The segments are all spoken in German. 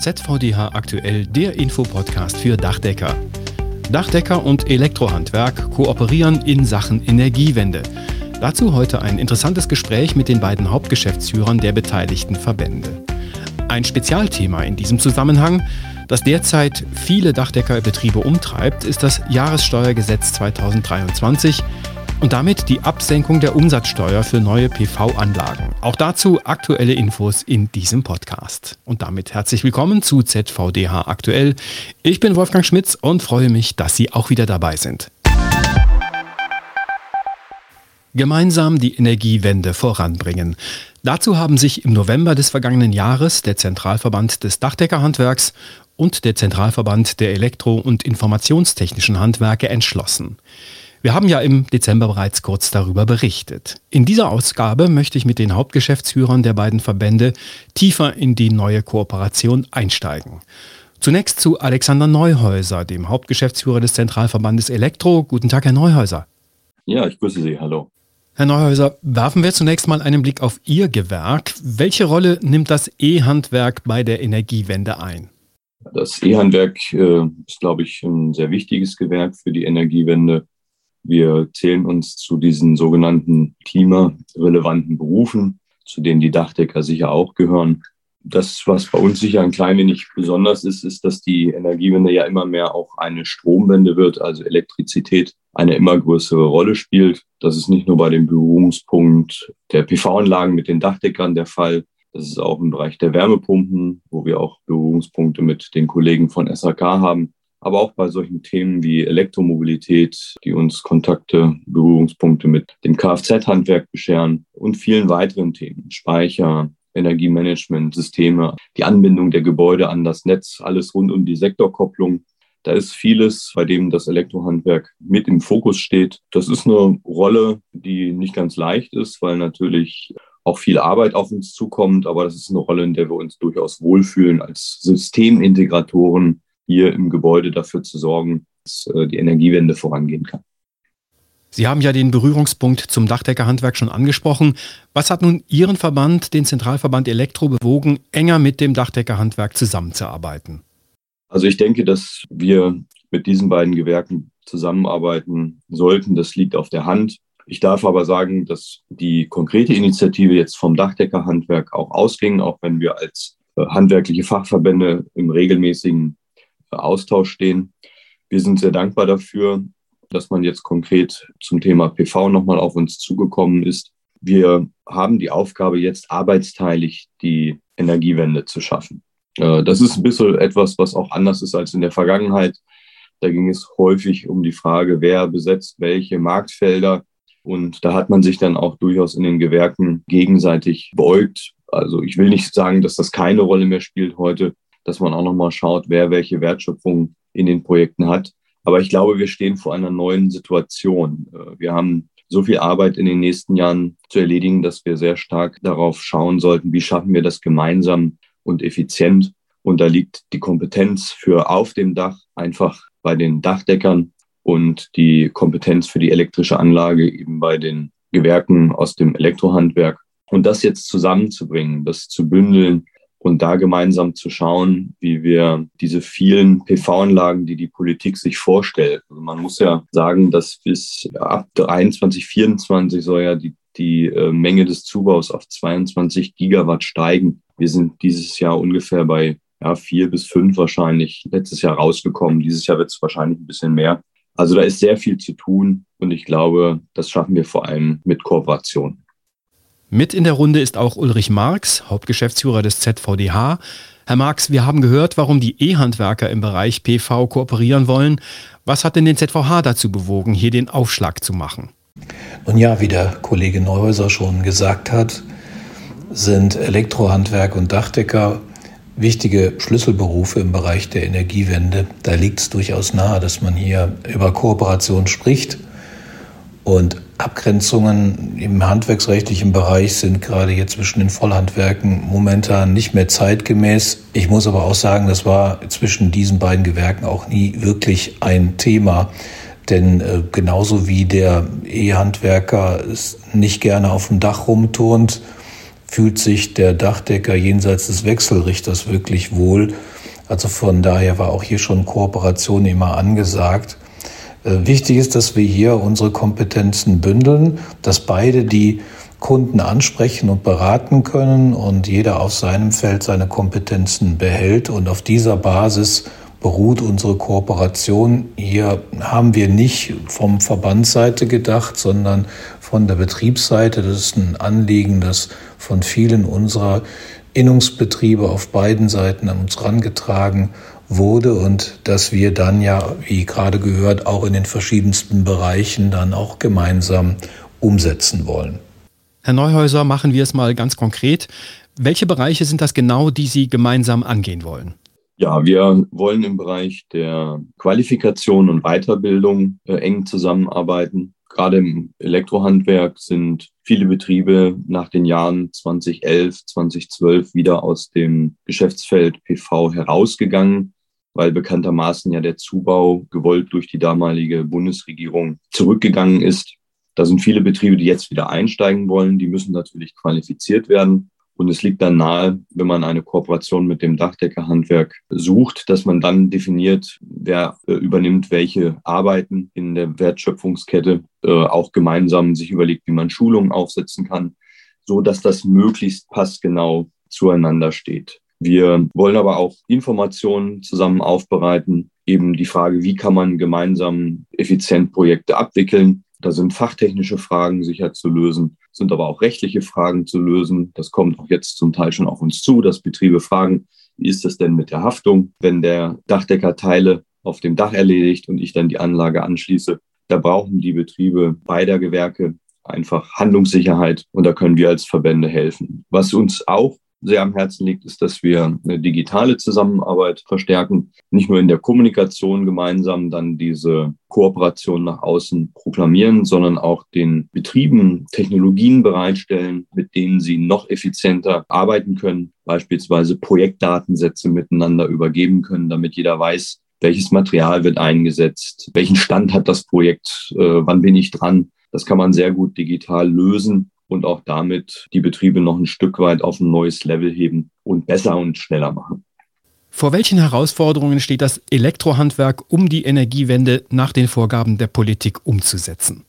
ZVDH aktuell der Infopodcast für Dachdecker. Dachdecker und Elektrohandwerk kooperieren in Sachen Energiewende. Dazu heute ein interessantes Gespräch mit den beiden Hauptgeschäftsführern der beteiligten Verbände. Ein Spezialthema in diesem Zusammenhang, das derzeit viele Dachdeckerbetriebe umtreibt, ist das Jahressteuergesetz 2023, und damit die Absenkung der Umsatzsteuer für neue PV-Anlagen. Auch dazu aktuelle Infos in diesem Podcast. Und damit herzlich willkommen zu ZVDH aktuell. Ich bin Wolfgang Schmitz und freue mich, dass Sie auch wieder dabei sind. Gemeinsam die Energiewende voranbringen. Dazu haben sich im November des vergangenen Jahres der Zentralverband des Dachdeckerhandwerks und der Zentralverband der Elektro- und Informationstechnischen Handwerke entschlossen. Wir haben ja im Dezember bereits kurz darüber berichtet. In dieser Ausgabe möchte ich mit den Hauptgeschäftsführern der beiden Verbände tiefer in die neue Kooperation einsteigen. Zunächst zu Alexander Neuhäuser, dem Hauptgeschäftsführer des Zentralverbandes Elektro. Guten Tag, Herr Neuhäuser. Ja, ich grüße Sie. Hallo. Herr Neuhäuser, werfen wir zunächst mal einen Blick auf Ihr Gewerk. Welche Rolle nimmt das E-Handwerk bei der Energiewende ein? Das E-Handwerk äh, ist, glaube ich, ein sehr wichtiges Gewerk für die Energiewende. Wir zählen uns zu diesen sogenannten klimarelevanten Berufen, zu denen die Dachdecker sicher auch gehören. Das, was bei uns sicher ein klein wenig besonders ist, ist, dass die Energiewende ja immer mehr auch eine Stromwende wird, also Elektrizität eine immer größere Rolle spielt. Das ist nicht nur bei dem Berührungspunkt der PV-Anlagen mit den Dachdeckern der Fall. Das ist auch im Bereich der Wärmepumpen, wo wir auch Berührungspunkte mit den Kollegen von SAK haben aber auch bei solchen Themen wie Elektromobilität, die uns Kontakte, Berührungspunkte mit dem Kfz-Handwerk bescheren und vielen weiteren Themen, Speicher, Energiemanagement, Systeme, die Anbindung der Gebäude an das Netz, alles rund um die Sektorkopplung. Da ist vieles, bei dem das Elektrohandwerk mit im Fokus steht. Das ist eine Rolle, die nicht ganz leicht ist, weil natürlich auch viel Arbeit auf uns zukommt. Aber das ist eine Rolle, in der wir uns durchaus wohlfühlen als Systemintegratoren hier im Gebäude dafür zu sorgen, dass äh, die Energiewende vorangehen kann. Sie haben ja den Berührungspunkt zum Dachdeckerhandwerk schon angesprochen. Was hat nun Ihren Verband, den Zentralverband Elektro, bewogen, enger mit dem Dachdeckerhandwerk zusammenzuarbeiten? Also ich denke, dass wir mit diesen beiden Gewerken zusammenarbeiten sollten. Das liegt auf der Hand. Ich darf aber sagen, dass die konkrete Initiative jetzt vom Dachdeckerhandwerk auch ausging, auch wenn wir als äh, handwerkliche Fachverbände im regelmäßigen Austausch stehen. Wir sind sehr dankbar dafür, dass man jetzt konkret zum Thema PV nochmal auf uns zugekommen ist. Wir haben die Aufgabe, jetzt arbeitsteilig die Energiewende zu schaffen. Äh, das ist ein bisschen etwas, was auch anders ist als in der Vergangenheit. Da ging es häufig um die Frage, wer besetzt welche Marktfelder. Und da hat man sich dann auch durchaus in den Gewerken gegenseitig beugt. Also ich will nicht sagen, dass das keine Rolle mehr spielt heute, dass man auch nochmal schaut, wer welche Wertschöpfung in den Projekten hat. Aber ich glaube, wir stehen vor einer neuen Situation. Äh, wir haben so viel Arbeit in den nächsten Jahren zu erledigen, dass wir sehr stark darauf schauen sollten, wie schaffen wir das gemeinsam und effizient. Und da liegt die Kompetenz für auf dem Dach einfach bei den Dachdeckern und die Kompetenz für die elektrische Anlage eben bei den Gewerken aus dem Elektrohandwerk. Und das jetzt zusammenzubringen, das zu bündeln, und da gemeinsam zu schauen, wie wir diese vielen PV-Anlagen, die die Politik sich vorstellt. Also man muss ja sagen, dass bis ab 23, 24 soll ja die, die äh, Menge des Zubaus auf 22 Gigawatt steigen. Wir sind dieses Jahr ungefähr bei ja, vier bis fünf wahrscheinlich letztes Jahr rausgekommen. Dieses Jahr wird es wahrscheinlich ein bisschen mehr. Also da ist sehr viel zu tun und ich glaube, das schaffen wir vor allem mit Kooperation. Mit in der Runde ist auch Ulrich Marx, Hauptgeschäftsführer des ZVDH. Herr Marx, wir haben gehört, warum die E-Handwerker im Bereich PV kooperieren wollen. Was hat denn den ZVH dazu bewogen, hier den Aufschlag zu machen? Nun ja, wie der Kollege Neuhäuser schon gesagt hat, sind Elektrohandwerk und Dachdecker wichtige Schlüsselberufe im Bereich der Energiewende. Da liegt es durchaus nahe, dass man hier über Kooperation spricht. Und Abgrenzungen im handwerksrechtlichen Bereich sind gerade jetzt zwischen den Vollhandwerken momentan nicht mehr zeitgemäß. Ich muss aber auch sagen, das war zwischen diesen beiden Gewerken auch nie wirklich ein Thema. Denn äh, genauso wie der E-Handwerker nicht gerne auf dem Dach rumturnt, fühlt sich der Dachdecker jenseits des Wechselrichters wirklich wohl. Also von daher war auch hier schon Kooperation immer angesagt. Äh, wichtig ist, dass wir hier unsere Kompetenzen bündeln, dass beide die Kunden ansprechen und beraten können und jeder auf seinem Feld seine Kompetenzen behält. Und auf dieser Basis beruht unsere Kooperation. Hier haben wir nicht vom Verbandsseite gedacht, sondern von der Betriebsseite. Das ist ein Anliegen, das von vielen unserer Innungsbetriebe auf beiden Seiten an uns herangetragen wurde und dass wir dann ja, wie gerade gehört, auch in den verschiedensten Bereichen dann auch gemeinsam umsetzen wollen. Herr Neuhäuser, machen wir es mal ganz konkret. Welche Bereiche sind das genau, die Sie gemeinsam angehen wollen? Ja, wir wollen im Bereich der Qualifikation und Weiterbildung äh, eng zusammenarbeiten. Gerade im Elektrohandwerk sind viele Betriebe nach den Jahren 2011, 2012 wieder aus dem Geschäftsfeld PV herausgegangen, weil bekanntermaßen ja der Zubau gewollt durch die damalige Bundesregierung zurückgegangen ist. Da sind viele Betriebe, die jetzt wieder einsteigen wollen. Die müssen natürlich qualifiziert werden. Und es liegt dann nahe, wenn man eine Kooperation mit dem Dachdeckerhandwerk sucht, dass man dann definiert, wer äh, übernimmt welche Arbeiten in der Wertschöpfungskette, äh, auch gemeinsam sich überlegt, wie man Schulungen aufsetzen kann, so dass das möglichst passgenau zueinander steht. Wir wollen aber auch Informationen zusammen aufbereiten, eben die Frage, wie kann man gemeinsam effizient Projekte abwickeln, da sind fachtechnische Fragen sicher zu lösen, sind aber auch rechtliche Fragen zu lösen. Das kommt auch jetzt zum Teil schon auf uns zu, dass Betriebe fragen, wie ist das denn mit der Haftung, wenn der Dachdecker Teile auf dem Dach erledigt und ich dann die Anlage anschließe. Da brauchen die Betriebe beider Gewerke einfach Handlungssicherheit und da können wir als Verbände helfen. Was uns auch sehr am Herzen liegt, ist, dass wir eine digitale Zusammenarbeit verstärken, nicht nur in der Kommunikation gemeinsam dann diese Kooperation nach außen proklamieren, sondern auch den Betrieben Technologien bereitstellen, mit denen sie noch effizienter arbeiten können, beispielsweise Projektdatensätze miteinander übergeben können, damit jeder weiß, welches Material wird eingesetzt, welchen Stand hat das Projekt, äh, wann bin ich dran. Das kann man sehr gut digital lösen und auch damit die Betriebe noch ein Stück weit auf ein neues Level heben und besser und schneller machen. Vor welchen Herausforderungen steht das Elektrohandwerk, um die Energiewende nach den Vorgaben der Politik umzusetzen?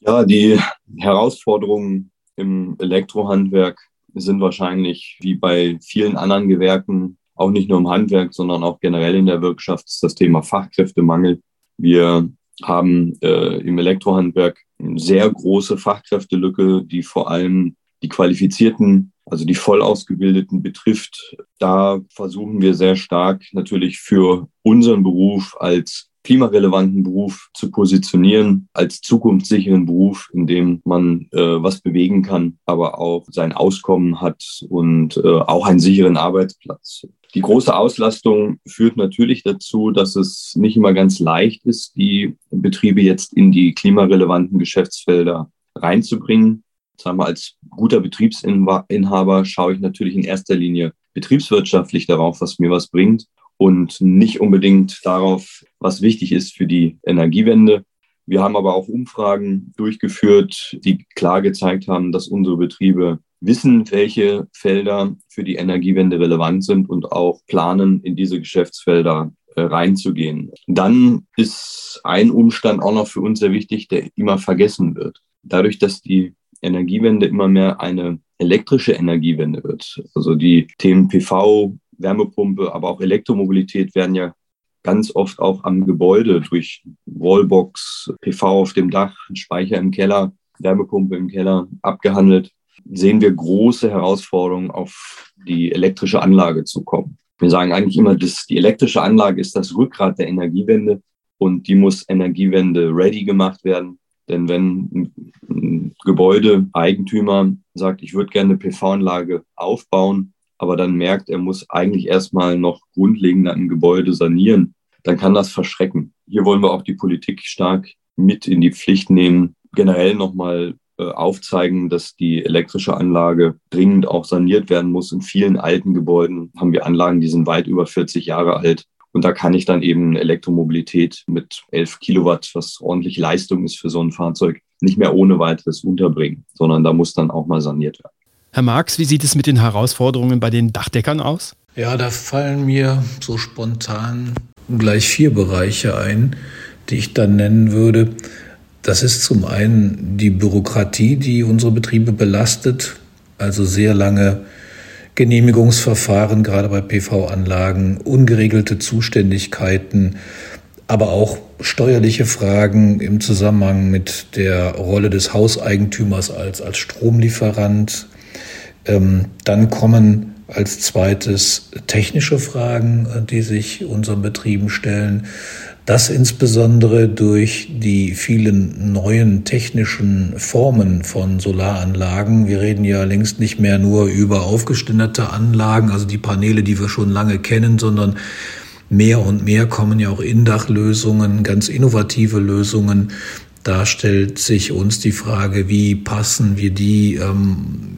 Ja, die Herausforderungen im Elektrohandwerk sind wahrscheinlich wie bei vielen anderen Gewerken, auch nicht nur im Handwerk, sondern auch generell in der Wirtschaft, das Thema Fachkräftemangel. Wir haben äh, im Elektrohandwerk sehr große Fachkräftelücke, die vor allem die Qualifizierten, also die voll ausgebildeten betrifft. Da versuchen wir sehr stark natürlich für unseren Beruf als klimarelevanten Beruf zu positionieren, als zukunftssicheren Beruf, in dem man äh, was bewegen kann, aber auch sein Auskommen hat und äh, auch einen sicheren Arbeitsplatz. Die große Auslastung führt natürlich dazu, dass es nicht immer ganz leicht ist, die Betriebe jetzt in die klimarelevanten Geschäftsfelder reinzubringen. Sagen wir, als guter Betriebsinhaber schaue ich natürlich in erster Linie betriebswirtschaftlich darauf, was mir was bringt und nicht unbedingt darauf, was wichtig ist für die Energiewende. Wir haben aber auch Umfragen durchgeführt, die klar gezeigt haben, dass unsere Betriebe wissen, welche Felder für die Energiewende relevant sind und auch planen, in diese Geschäftsfelder äh, reinzugehen. Dann ist ein Umstand auch noch für uns sehr wichtig, der immer vergessen wird. Dadurch, dass die Energiewende immer mehr eine elektrische Energiewende wird. Also die Themen PV, Wärmepumpe, aber auch Elektromobilität werden ja ganz oft auch am Gebäude durch Wallbox, PV auf dem Dach, Speicher im Keller, Wärmepumpe im Keller abgehandelt sehen wir große Herausforderungen, auf die elektrische Anlage zu kommen. Wir sagen eigentlich immer, dass die elektrische Anlage ist das Rückgrat der Energiewende und die muss Energiewende ready gemacht werden. Denn wenn ein Gebäudeeigentümer sagt, ich würde gerne eine PV-Anlage aufbauen, aber dann merkt, er muss eigentlich erstmal noch grundlegend ein Gebäude sanieren, dann kann das verschrecken. Hier wollen wir auch die Politik stark mit in die Pflicht nehmen, generell nochmal äh, aufzeigen, dass die elektrische Anlage dringend auch saniert werden muss. In vielen alten Gebäuden haben wir Anlagen, die sind weit über 40 Jahre alt. Und da kann ich dann eben Elektromobilität mit 11 Kilowatt, was ordentlich Leistung ist für so ein Fahrzeug, nicht mehr ohne weiteres unterbringen, sondern da muss dann auch mal saniert werden. Herr Marx, wie sieht es mit den Herausforderungen bei den Dachdeckern aus? Ja, da fallen mir so spontan gleich vier Bereiche ein, die ich dann nennen würde. Das ist zum einen die Bürokratie, die unsere Betriebe belastet, also sehr lange Genehmigungsverfahren, gerade bei PV-Anlagen, ungeregelte Zuständigkeiten, aber auch steuerliche Fragen im Zusammenhang mit der Rolle des Hauseigentümers als, als Stromlieferant. Ähm, dann kommen als zweites technische Fragen, äh, die sich unseren Betrieben stellen. Das insbesondere durch die vielen neuen technischen Formen von Solaranlagen. Wir reden ja längst nicht mehr nur über aufgeständerte Anlagen, also die Paneele, die wir schon lange kennen, sondern mehr und mehr kommen ja auch Indachlösungen, ganz innovative Lösungen. Da stellt sich uns die Frage, wie passen wir die ähm,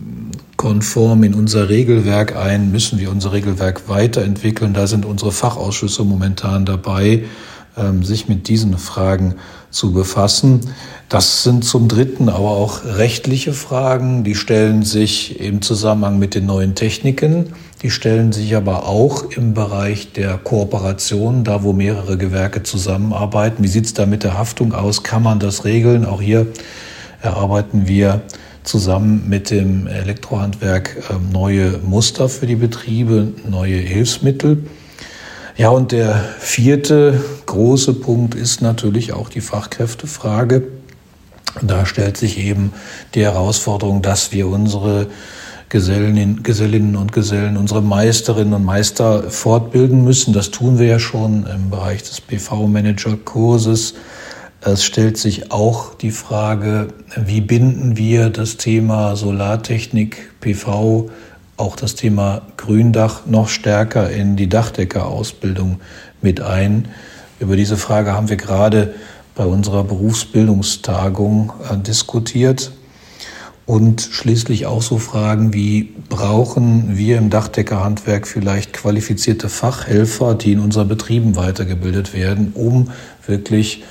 konform in unser Regelwerk ein? Müssen wir unser Regelwerk weiterentwickeln? Da sind unsere Fachausschüsse momentan dabei, ähm, sich mit diesen Fragen zu befassen. Das sind zum Dritten aber auch rechtliche Fragen, die stellen sich im Zusammenhang mit den neuen Techniken, die stellen sich aber auch im Bereich der Kooperation, da wo mehrere Gewerke zusammenarbeiten. Wie sieht es da mit der Haftung aus? Kann man das regeln? Auch hier erarbeiten wir zusammen mit dem Elektrohandwerk ähm, neue Muster für die Betriebe, neue Hilfsmittel. Ja, und der vierte große Punkt ist natürlich auch die Fachkräftefrage. Da stellt sich eben die Herausforderung, dass wir unsere Gesellinnen, Gesellinnen und Gesellen, unsere Meisterinnen und Meister fortbilden müssen. Das tun wir ja schon im Bereich des PV-Manager-Kurses. Es stellt sich auch die Frage, wie binden wir das Thema Solartechnik, PV, auch das Thema Gründach noch stärker in die Dachdeckerausbildung mit ein. Über diese Frage haben wir gerade bei unserer Berufsbildungstagung äh, diskutiert. Und schließlich auch so Fragen wie, brauchen wir im Dachdeckerhandwerk vielleicht qualifizierte Fachhelfer, die in unseren Betrieben weitergebildet werden, um wirklich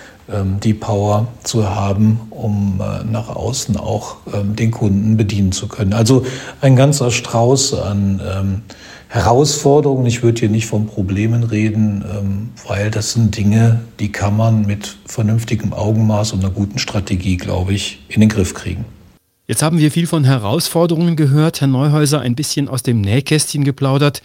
die Power zu haben, um äh, nach außen auch ähm, den Kunden bedienen zu können. Also ein ganzer Strauß an ähm, Herausforderungen. Ich würde hier nicht von Problemen reden, weil das sind Dinge, die kann man mit vernünftigem Augenmaß und einer guten Strategie, glaube ich, in den Griff kriegen. Jetzt haben wir viel von Herausforderungen gehört, Herr Neuhäuser, ein bisschen aus dem Nähkästchen geplaudert.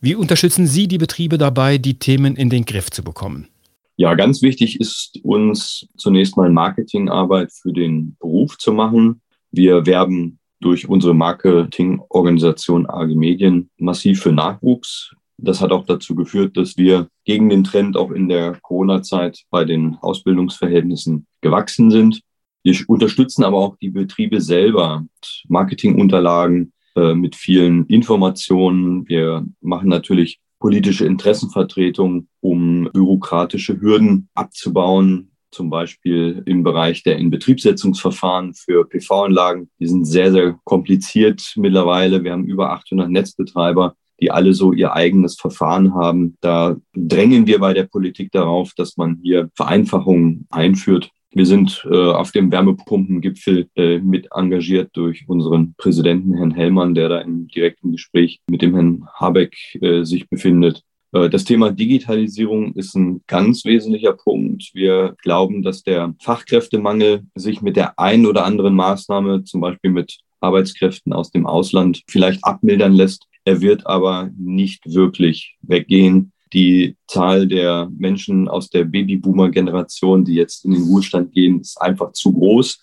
Wie unterstützen Sie die Betriebe dabei, die Themen in den Griff zu bekommen? Ja, ganz wichtig ist uns zunächst mal Marketingarbeit für den Beruf zu machen. Wir werben durch unsere Marketingorganisation AG Medien massiv für Nachwuchs. Das hat auch dazu geführt, dass wir gegen den Trend auch in der Corona-Zeit bei den Ausbildungsverhältnissen gewachsen sind. Wir unterstützen aber auch die Betriebe selber mit Marketingunterlagen, äh, mit vielen Informationen. Wir machen natürlich politische Interessenvertretung, um bürokratische Hürden abzubauen, zum Beispiel im Bereich der Inbetriebssetzungsverfahren für PV-Anlagen. Die sind sehr, sehr kompliziert mittlerweile. Wir haben über 800 Netzbetreiber, die alle so ihr eigenes Verfahren haben. Da drängen wir bei der Politik darauf, dass man hier Vereinfachungen einführt. Wir sind äh, auf dem Wärmepumpengipfel äh, mit engagiert durch unseren Präsidenten Herrn Hellmann, der da im direkten Gespräch mit dem Herrn Habeck äh, sich befindet. Äh, das Thema Digitalisierung ist ein ganz wesentlicher Punkt. Wir glauben, dass der Fachkräftemangel sich mit der einen oder anderen Maßnahme, zum Beispiel mit Arbeitskräften aus dem Ausland, vielleicht abmildern lässt. Er wird aber nicht wirklich weggehen die Zahl der Menschen aus der Babyboomer-Generation, die jetzt in den Ruhestand gehen, ist einfach zu groß.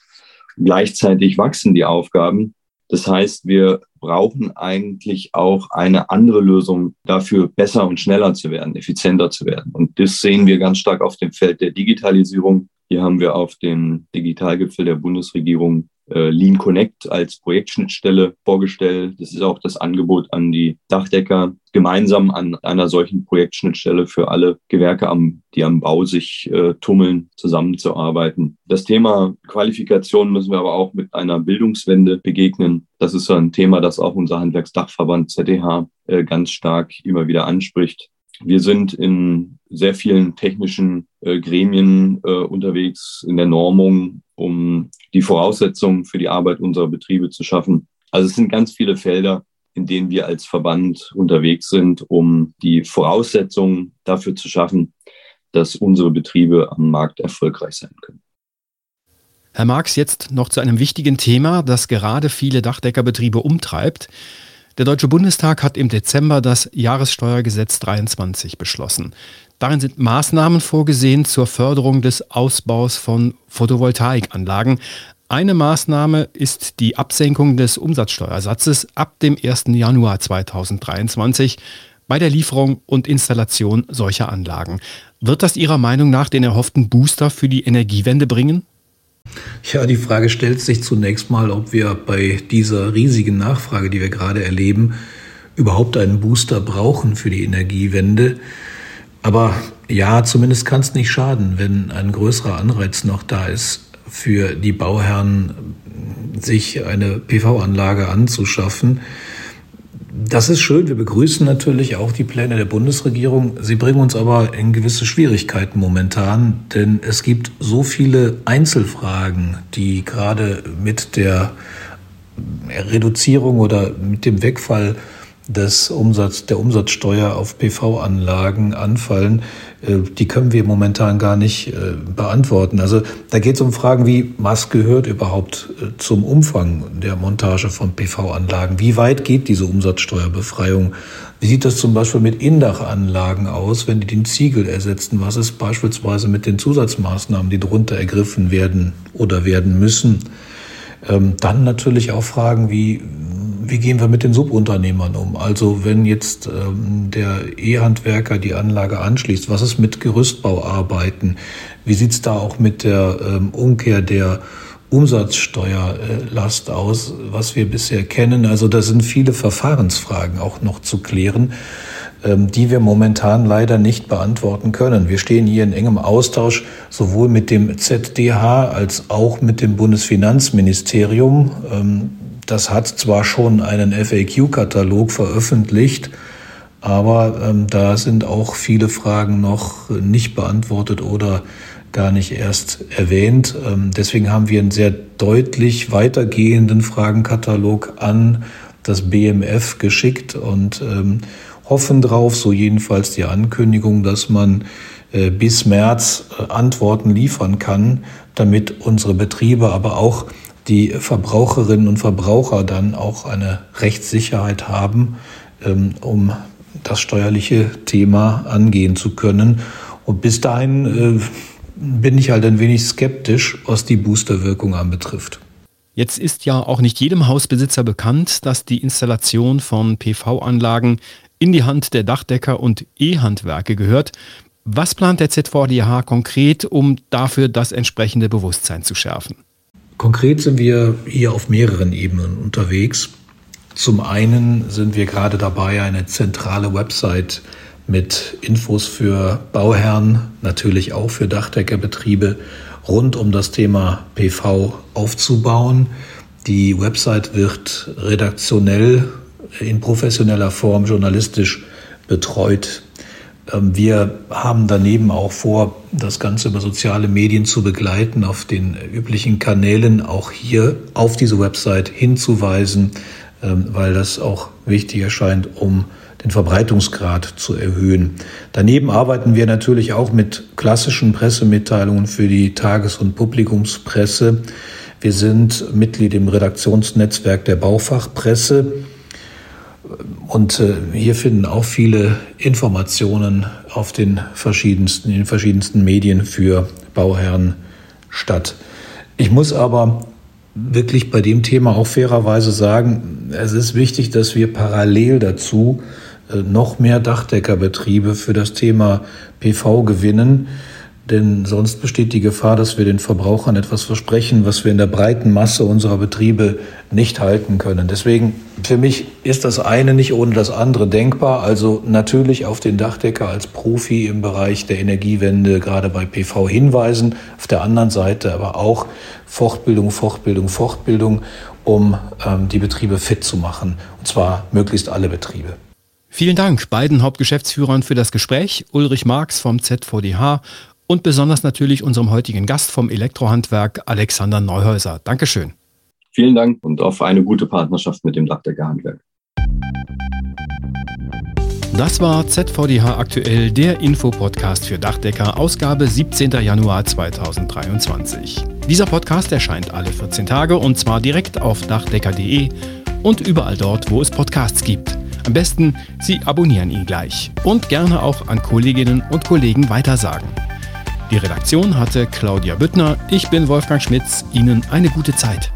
Gleichzeitig wachsen die Aufgaben. Das heißt, wir brauchen eigentlich auch eine andere Lösung dafür, besser und schneller zu werden, effizienter zu werden. Und das sehen wir ganz stark auf dem Feld der Digitalisierung. Hier haben wir auf dem Digitalgipfel der Bundesregierung äh, Lean Connect als Projektschnittstelle vorgestellt. Das ist auch das Angebot an die Dachdecker, gemeinsam an einer solchen Projektschnittstelle für alle Gewerke, am, die am Bau sich äh, tummeln, zusammenzuarbeiten. Das Thema Qualifikation müssen wir aber auch mit einer Bildungswende begegnen. Das ist ein Thema, das auch unser Handwerksdachverband ZDH äh, ganz stark immer wieder anspricht. Wir sind in sehr vielen technischen äh, Gremien äh, unterwegs in der Normung, um die Voraussetzungen für die Arbeit unserer Betriebe zu schaffen. Also es sind ganz viele Felder, in denen wir als Verband unterwegs sind, um die Voraussetzungen dafür zu schaffen, dass unsere Betriebe am Markt erfolgreich sein können. Herr Marx, jetzt noch zu einem wichtigen Thema, das gerade viele Dachdeckerbetriebe umtreibt. Der Deutsche Bundestag hat im Dezember das Jahressteuergesetz 23 beschlossen. Darin sind Maßnahmen vorgesehen zur Förderung des Ausbaus von Photovoltaikanlagen. Eine Maßnahme ist die Absenkung des Umsatzsteuersatzes ab dem 1. Januar 2023 bei der Lieferung und Installation solcher Anlagen. Wird das Ihrer Meinung nach den erhofften Booster für die Energiewende bringen? Ja, die Frage stellt sich zunächst mal, ob wir bei dieser riesigen Nachfrage, die wir gerade erleben, überhaupt einen Booster brauchen für die Energiewende. Aber ja, zumindest kann es nicht schaden, wenn ein größerer Anreiz noch da ist, für die Bauherren sich eine PV-Anlage anzuschaffen. Das ist schön. Wir begrüßen natürlich auch die Pläne der Bundesregierung. Sie bringen uns aber in gewisse Schwierigkeiten momentan, denn es gibt so viele Einzelfragen, die gerade mit der Reduzierung oder mit dem Wegfall des Umsatz, der Umsatzsteuer auf PV-Anlagen anfallen, äh, die können wir momentan gar nicht äh, beantworten. Also da geht es um Fragen wie, was gehört überhaupt äh, zum Umfang der Montage von PV-Anlagen? Wie weit geht diese Umsatzsteuerbefreiung? Wie sieht das zum Beispiel mit Indachanlagen aus, wenn die den Ziegel ersetzen? Was ist beispielsweise mit den Zusatzmaßnahmen, die darunter ergriffen werden oder werden müssen? Ähm, dann natürlich auch Fragen wie, wie gehen wir mit den Subunternehmern um? Also wenn jetzt ähm, der E-Handwerker die Anlage anschließt, was ist mit Gerüstbauarbeiten? Wie sieht es da auch mit der ähm, Umkehr der Umsatzsteuerlast aus, was wir bisher kennen? Also da sind viele Verfahrensfragen auch noch zu klären ähm, die wir momentan leider nicht beantworten können. Wir stehen hier in engem Austausch sowohl mit dem ZDH als auch mit dem Bundesfinanzministerium. Das hat zwar schon einen FAQ-Katalog veröffentlicht, aber ähm, da sind auch viele Fragen noch nicht beantwortet oder gar nicht erst erwähnt. Ähm, deswegen haben wir einen sehr deutlich weitergehenden Fragenkatalog an das BMF geschickt und ähm, hoffen drauf, so jedenfalls die Ankündigung, dass man äh, bis März äh, Antworten liefern kann, damit unsere Betriebe, aber auch die Verbraucherinnen und Verbraucher dann auch eine Rechtssicherheit haben, ähm, um das steuerliche Thema angehen zu können. Und bis dahin äh, bin ich halt ein wenig skeptisch, was die Boosterwirkung anbetrifft. Jetzt ist ja auch nicht jedem Hausbesitzer bekannt, dass die Installation von PV-Anlagen in die Hand der Dachdecker und E-Handwerke gehört. Was plant der ZVDH konkret, um dafür das entsprechende Bewusstsein zu schärfen? Konkret sind wir hier auf mehreren Ebenen unterwegs. Zum einen sind wir gerade dabei, eine zentrale Website mit Infos für Bauherren, natürlich auch für Dachdeckerbetriebe rund um das Thema PV aufzubauen. Die Website wird redaktionell in professioneller Form journalistisch betreut wir haben daneben auch vor, das Ganze über soziale Medien zu begleiten, auf den üblichen Kanälen auch hier auf diese Website hinzuweisen, ähm, weil das auch wichtig erscheint, um den Verbreitungsgrad zu erhöhen. Daneben arbeiten wir natürlich auch mit klassischen Pressemitteilungen für die Tages- und Publikumspresse. Wir sind Mitglied im Redaktionsnetzwerk der Baufachpresse und äh, hier finden auch viele Informationen auf den verschiedensten, in den verschiedensten Medien für Bauherren statt. Ich muss aber wirklich bei dem Thema auch fairerweise sagen, es ist wichtig, dass wir parallel dazu äh, noch mehr Dachdeckerbetriebe für das Thema PV gewinnen. Denn sonst besteht die Gefahr, dass wir den Verbrauchern etwas versprechen, was wir in der breiten Masse unserer Betriebe nicht halten können. Deswegen, für mich ist das eine nicht ohne das andere denkbar. Also natürlich auf den Dachdecker als Profi im Bereich der Energiewende, gerade bei PV hinweisen. Auf der anderen Seite aber auch Fortbildung, Fortbildung, Fortbildung, um ähm, die Betriebe fit zu machen. Und zwar möglichst alle Betriebe. Vielen Dank beiden Hauptgeschäftsführern für das Gespräch. Ulrich Marx vom ZVDH und besonders natürlich unserem heutigen Gast vom Elektrohandwerk Alexander Neuhäuser. Dankeschön. Vielen Dank und auf eine gute Partnerschaft mit dem Dachdecker Handwerk. Das war ZVDH aktuell, der Infopodcast für Dachdecker, Ausgabe 17. Januar 2023. Dieser Podcast erscheint alle 14 Tage und zwar direkt auf dachdecker.de und überall dort, wo es Podcasts gibt. Am besten, Sie abonnieren ihn gleich und gerne auch an Kolleginnen und Kollegen weitersagen. Die Redaktion hatte Claudia Büttner, ich bin Wolfgang Schmitz, Ihnen eine gute Zeit.